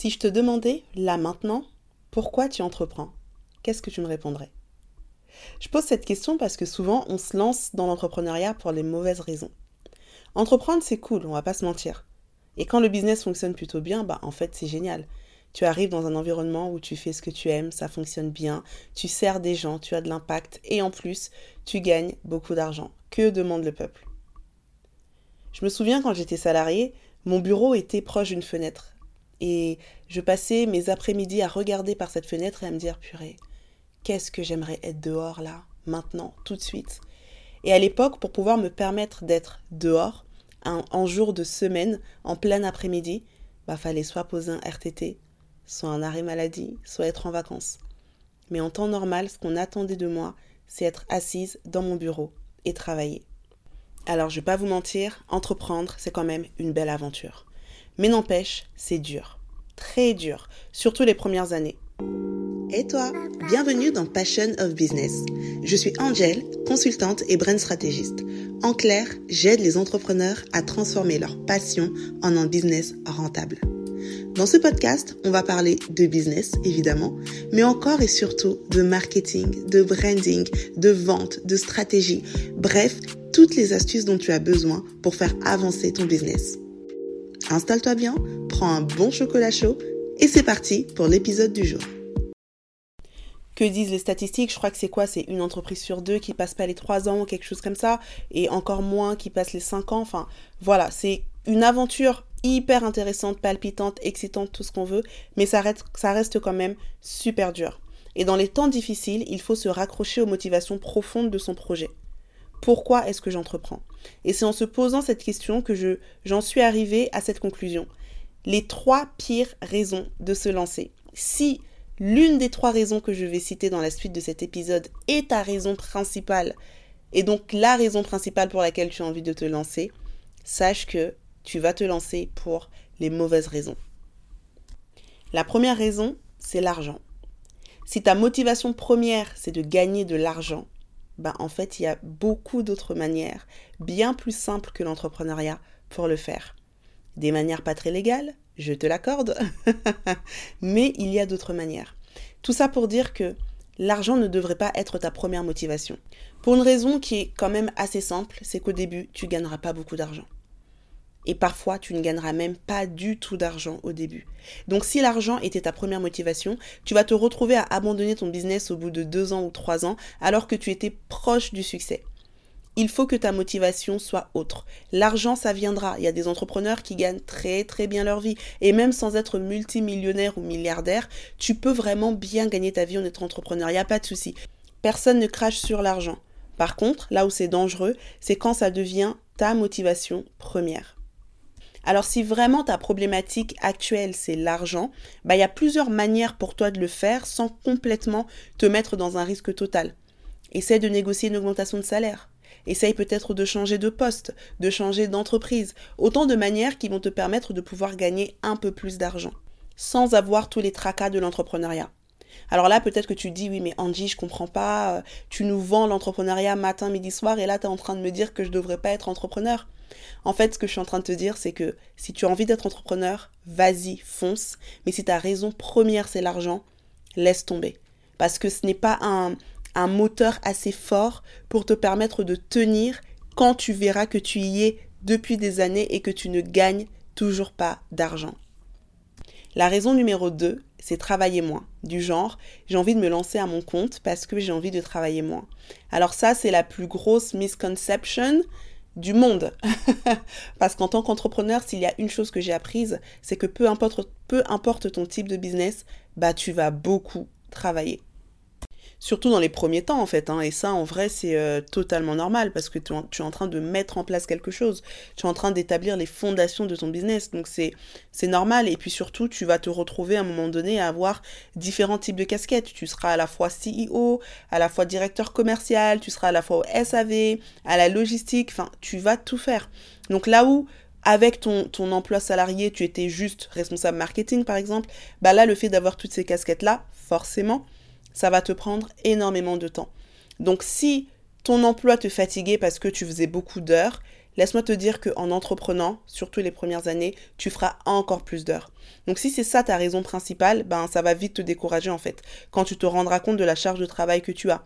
Si je te demandais, là maintenant, pourquoi tu entreprends Qu'est-ce que tu me répondrais? Je pose cette question parce que souvent on se lance dans l'entrepreneuriat pour les mauvaises raisons. Entreprendre c'est cool, on va pas se mentir. Et quand le business fonctionne plutôt bien, bah en fait c'est génial. Tu arrives dans un environnement où tu fais ce que tu aimes, ça fonctionne bien, tu sers des gens, tu as de l'impact et en plus, tu gagnes beaucoup d'argent. Que demande le peuple? Je me souviens quand j'étais salarié, mon bureau était proche d'une fenêtre. Et je passais mes après-midi à regarder par cette fenêtre et à me dire purée, qu'est-ce que j'aimerais être dehors là, maintenant, tout de suite. Et à l'époque, pour pouvoir me permettre d'être dehors, en jour de semaine, en plein après-midi, bah fallait soit poser un RTT, soit un arrêt maladie, soit être en vacances. Mais en temps normal, ce qu'on attendait de moi, c'est être assise dans mon bureau et travailler. Alors je vais pas vous mentir, entreprendre, c'est quand même une belle aventure. Mais n'empêche, c'est dur. Très dur, surtout les premières années. Et toi, bienvenue dans Passion of Business. Je suis Angel, consultante et brand stratégiste. En clair, j'aide les entrepreneurs à transformer leur passion en un business rentable. Dans ce podcast, on va parler de business, évidemment, mais encore et surtout de marketing, de branding, de vente, de stratégie, bref, toutes les astuces dont tu as besoin pour faire avancer ton business. Installe-toi bien, prends un bon chocolat chaud et c'est parti pour l'épisode du jour. Que disent les statistiques? Je crois que c'est quoi? C'est une entreprise sur deux qui passe pas les trois ans ou quelque chose comme ça, et encore moins qui passe les cinq ans. Enfin, voilà, c'est une aventure hyper intéressante, palpitante, excitante, tout ce qu'on veut, mais ça reste, ça reste quand même super dur. Et dans les temps difficiles, il faut se raccrocher aux motivations profondes de son projet. Pourquoi est-ce que j'entreprends? Et c'est en se posant cette question que je, j'en suis arrivée à cette conclusion. Les trois pires raisons de se lancer. Si l'une des trois raisons que je vais citer dans la suite de cet épisode est ta raison principale, et donc la raison principale pour laquelle tu as envie de te lancer, sache que tu vas te lancer pour les mauvaises raisons. La première raison, c'est l'argent. Si ta motivation première, c'est de gagner de l'argent, ben en fait, il y a beaucoup d'autres manières, bien plus simples que l'entrepreneuriat, pour le faire. Des manières pas très légales, je te l'accorde, mais il y a d'autres manières. Tout ça pour dire que l'argent ne devrait pas être ta première motivation. Pour une raison qui est quand même assez simple, c'est qu'au début, tu gagneras pas beaucoup d'argent. Et parfois, tu ne gagneras même pas du tout d'argent au début. Donc si l'argent était ta première motivation, tu vas te retrouver à abandonner ton business au bout de deux ans ou trois ans alors que tu étais proche du succès. Il faut que ta motivation soit autre. L'argent, ça viendra. Il y a des entrepreneurs qui gagnent très très bien leur vie. Et même sans être multimillionnaire ou milliardaire, tu peux vraiment bien gagner ta vie en étant entrepreneur. Il n'y a pas de souci. Personne ne crache sur l'argent. Par contre, là où c'est dangereux, c'est quand ça devient ta motivation première. Alors si vraiment ta problématique actuelle c'est l'argent, bah il y a plusieurs manières pour toi de le faire sans complètement te mettre dans un risque total. Essaye de négocier une augmentation de salaire. Essaye peut-être de changer de poste, de changer d'entreprise, autant de manières qui vont te permettre de pouvoir gagner un peu plus d'argent, sans avoir tous les tracas de l'entrepreneuriat. Alors là, peut-être que tu dis, oui, mais Angie, je comprends pas, euh, tu nous vends l'entrepreneuriat matin, midi, soir, et là, tu es en train de me dire que je devrais pas être entrepreneur. En fait, ce que je suis en train de te dire, c'est que si tu as envie d'être entrepreneur, vas-y, fonce. Mais si ta raison première, c'est l'argent, laisse tomber. Parce que ce n'est pas un, un moteur assez fort pour te permettre de tenir quand tu verras que tu y es depuis des années et que tu ne gagnes toujours pas d'argent. La raison numéro 2, c'est travailler moins. Du genre, j'ai envie de me lancer à mon compte parce que j'ai envie de travailler moins. Alors ça, c'est la plus grosse misconception du monde. Parce qu'en tant qu'entrepreneur, s'il y a une chose que j'ai apprise, c'est que peu importe, ton type de business, bah tu vas beaucoup travailler surtout dans les premiers temps en fait. Hein. et ça, en vrai, c'est euh, totalement normal parce que tu, es en train de mettre en place quelque chose. Tu es en train d'établir les fondations de ton business. Donc c'est normal. Et puis surtout, tu vas te retrouver à un moment donné à avoir différents types de casquettes. Tu seras à la fois CEO, à la fois directeur commercial, tu seras à la fois au SAV, à la logistique. Enfin, tu vas tout faire. Donc là où avec ton, ton emploi salarié, tu étais juste responsable marketing par exemple, bah là, le fait d'avoir toutes ces casquettes-là, forcément, ça va te prendre énormément de temps. Donc si ton emploi te fatiguait parce que tu faisais beaucoup d'heures, laisse-moi te dire qu'en entreprenant, surtout les premières années, tu feras encore plus d'heures. Donc si c'est ça ta raison principale, ben ça va vite te décourager en fait. Quand tu te rendras compte de la charge de travail que tu as,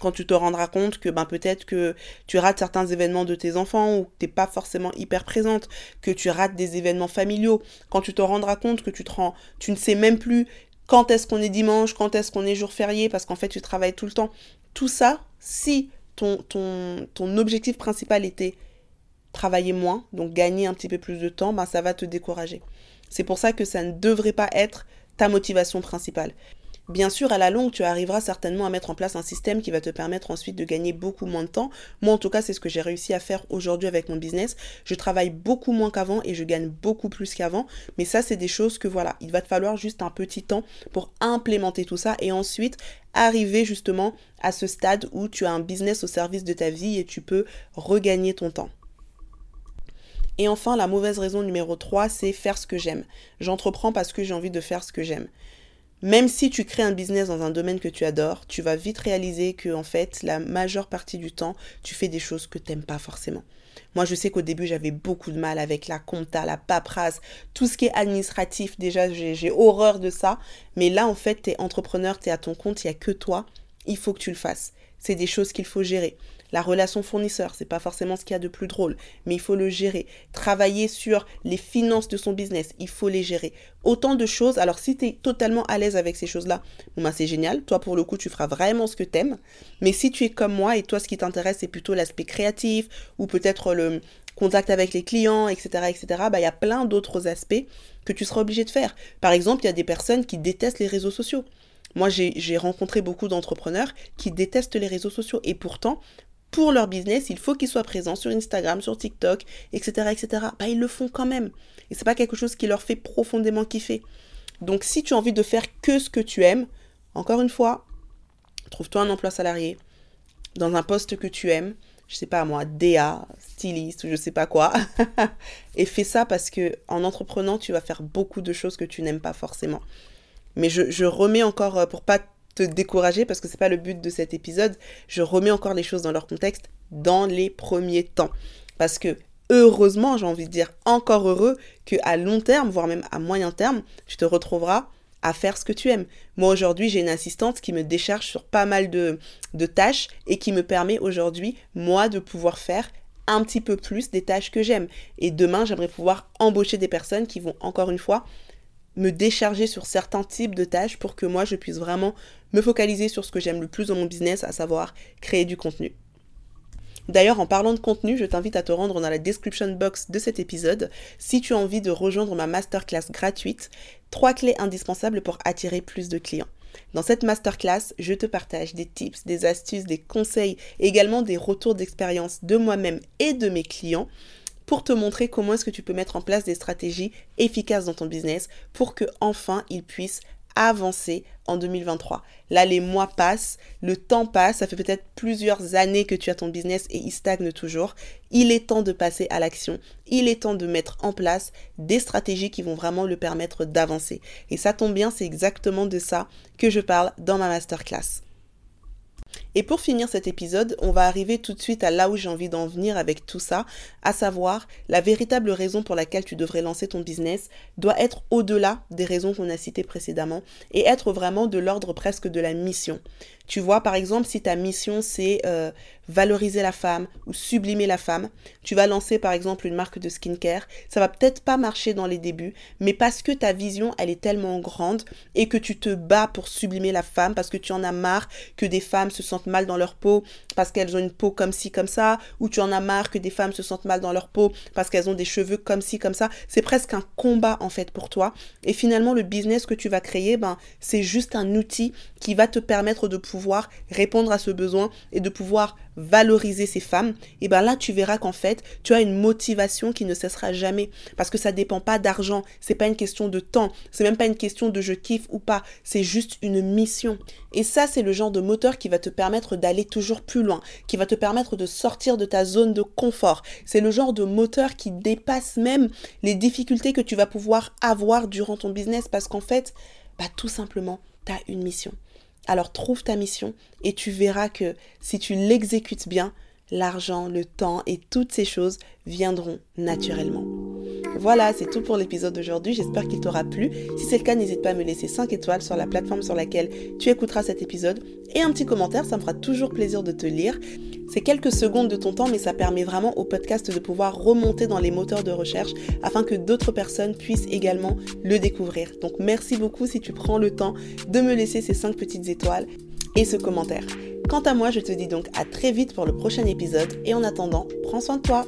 quand tu te rendras compte que ben peut-être que tu rates certains événements de tes enfants ou que t'es pas forcément hyper présente, que tu rates des événements familiaux, quand tu te rendras compte que tu te rends, tu ne sais même plus quand est-ce qu'on est dimanche, quand est-ce qu'on est jour férié, parce qu'en fait tu travailles tout le temps. Tout ça, si ton, ton, ton objectif principal était travailler moins, donc gagner un petit peu plus de temps, ben ça va te décourager. C'est pour ça que ça ne devrait pas être ta motivation principale. Bien sûr, à la longue, tu arriveras certainement à mettre en place un système qui va te permettre ensuite de gagner beaucoup moins de temps. Moi, en tout cas, c'est ce que j'ai réussi à faire aujourd'hui avec mon business. Je travaille beaucoup moins qu'avant et je gagne beaucoup plus qu'avant. Mais ça, c'est des choses que voilà, il va te falloir juste un petit temps pour implémenter tout ça et ensuite arriver justement à ce stade où tu as un business au service de ta vie et tu peux regagner ton temps. Et enfin, la mauvaise raison numéro 3, c'est faire ce que j'aime. J'entreprends parce que j'ai envie de faire ce que j'aime. Même si tu crées un business dans un domaine que tu adores, tu vas vite réaliser que en fait, la majeure partie du temps, tu fais des choses que tu n'aimes pas forcément. Moi, je sais qu'au début, j'avais beaucoup de mal avec la compta, la paperasse, tout ce qui est administratif. Déjà, j'ai horreur de ça. Mais là, en fait, tu es entrepreneur, tu es à ton compte, il n'y a que toi. Il faut que tu le fasses. C'est des choses qu'il faut gérer. La relation fournisseur, c'est pas forcément ce qu'il y a de plus drôle, mais il faut le gérer. Travailler sur les finances de son business, il faut les gérer. Autant de choses. Alors si tu es totalement à l'aise avec ces choses-là, bah c'est génial. Toi pour le coup, tu feras vraiment ce que t'aimes. Mais si tu es comme moi et toi ce qui t'intéresse c'est plutôt l'aspect créatif ou peut-être le contact avec les clients, etc., etc., bah il y a plein d'autres aspects que tu seras obligé de faire. Par exemple, il y a des personnes qui détestent les réseaux sociaux. Moi, j'ai rencontré beaucoup d'entrepreneurs qui détestent les réseaux sociaux et pourtant, pour leur business, il faut qu'ils soient présents sur Instagram, sur TikTok, etc., etc. Bah, ils le font quand même. Et c'est pas quelque chose qui leur fait profondément kiffer. Donc, si tu as envie de faire que ce que tu aimes, encore une fois, trouve-toi un emploi salarié dans un poste que tu aimes. Je sais pas moi, DA, styliste ou je sais pas quoi. et fais ça parce que en entreprenant, tu vas faire beaucoup de choses que tu n'aimes pas forcément. Mais je, je remets encore, euh, pour pas décourager parce que c'est pas le but de cet épisode. Je remets encore les choses dans leur contexte dans les premiers temps. Parce que heureusement, j'ai envie de dire encore heureux que à long terme, voire même à moyen terme, tu te retrouveras à faire ce que tu aimes. Moi aujourd'hui, j'ai une assistante qui me décharge sur pas mal de, de tâches et qui me permet aujourd'hui, moi, de pouvoir faire un petit peu plus des tâches que j'aime. Et demain, j'aimerais pouvoir embaucher des personnes qui vont, encore une fois, me décharger sur certains types de tâches pour que moi je puisse vraiment me focaliser sur ce que j'aime le plus dans mon business, à savoir créer du contenu. D'ailleurs, en parlant de contenu, je t'invite à te rendre dans la description box de cet épisode si tu as envie de rejoindre ma masterclass gratuite, trois clés indispensables pour attirer plus de clients. Dans cette masterclass, je te partage des tips, des astuces, des conseils, également des retours d'expérience de moi-même et de mes clients pour te montrer comment est-ce que tu peux mettre en place des stratégies efficaces dans ton business pour que enfin il puisse avancer en 2023. Là, les mois passent, le temps passe, ça fait peut-être plusieurs années que tu as ton business et il stagne toujours. Il est temps de passer à l'action. Il est temps de mettre en place des stratégies qui vont vraiment le permettre d'avancer. Et ça tombe bien, c'est exactement de ça que je parle dans ma masterclass. Et pour finir cet épisode, on va arriver tout de suite à là où j'ai envie d'en venir avec tout ça, à savoir la véritable raison pour laquelle tu devrais lancer ton business doit être au-delà des raisons qu'on a citées précédemment et être vraiment de l'ordre presque de la mission. Tu vois, par exemple, si ta mission c'est euh, valoriser la femme ou sublimer la femme, tu vas lancer par exemple une marque de skincare, ça va peut-être pas marcher dans les débuts, mais parce que ta vision elle est tellement grande et que tu te bats pour sublimer la femme, parce que tu en as marre que des femmes se sentent mal dans leur peau parce qu'elles ont une peau comme ci comme ça, ou tu en as marre que des femmes se sentent mal dans leur peau parce qu'elles ont des cheveux comme ci comme ça, c'est presque un combat en fait pour toi. Et finalement le business que tu vas créer, ben c'est juste un outil qui va te permettre de pouvoir répondre à ce besoin et de pouvoir valoriser ces femmes, et ben là tu verras qu'en fait tu as une motivation qui ne cessera jamais. Parce que ça dépend pas d'argent, c'est pas une question de temps, c'est même pas une question de je kiffe ou pas, c'est juste une mission. Et ça c'est le genre de moteur qui va te permettre d'aller toujours plus loin, qui va te permettre de sortir de ta zone de confort. C'est le genre de moteur qui dépasse même les difficultés que tu vas pouvoir avoir durant ton business. Parce qu'en fait, bah tout simplement, tu as une mission alors trouve ta mission et tu verras que si tu l'exécutes bien, l'argent, le temps et toutes ces choses viendront naturellement. Voilà, c'est tout pour l'épisode d'aujourd'hui. J'espère qu'il t'aura plu. Si c'est le cas, n'hésite pas à me laisser 5 étoiles sur la plateforme sur laquelle tu écouteras cet épisode et un petit commentaire, ça me fera toujours plaisir de te lire. C'est quelques secondes de ton temps, mais ça permet vraiment au podcast de pouvoir remonter dans les moteurs de recherche afin que d'autres personnes puissent également le découvrir. Donc merci beaucoup si tu prends le temps de me laisser ces 5 petites étoiles et ce commentaire. Quant à moi, je te dis donc à très vite pour le prochain épisode et en attendant, prends soin de toi.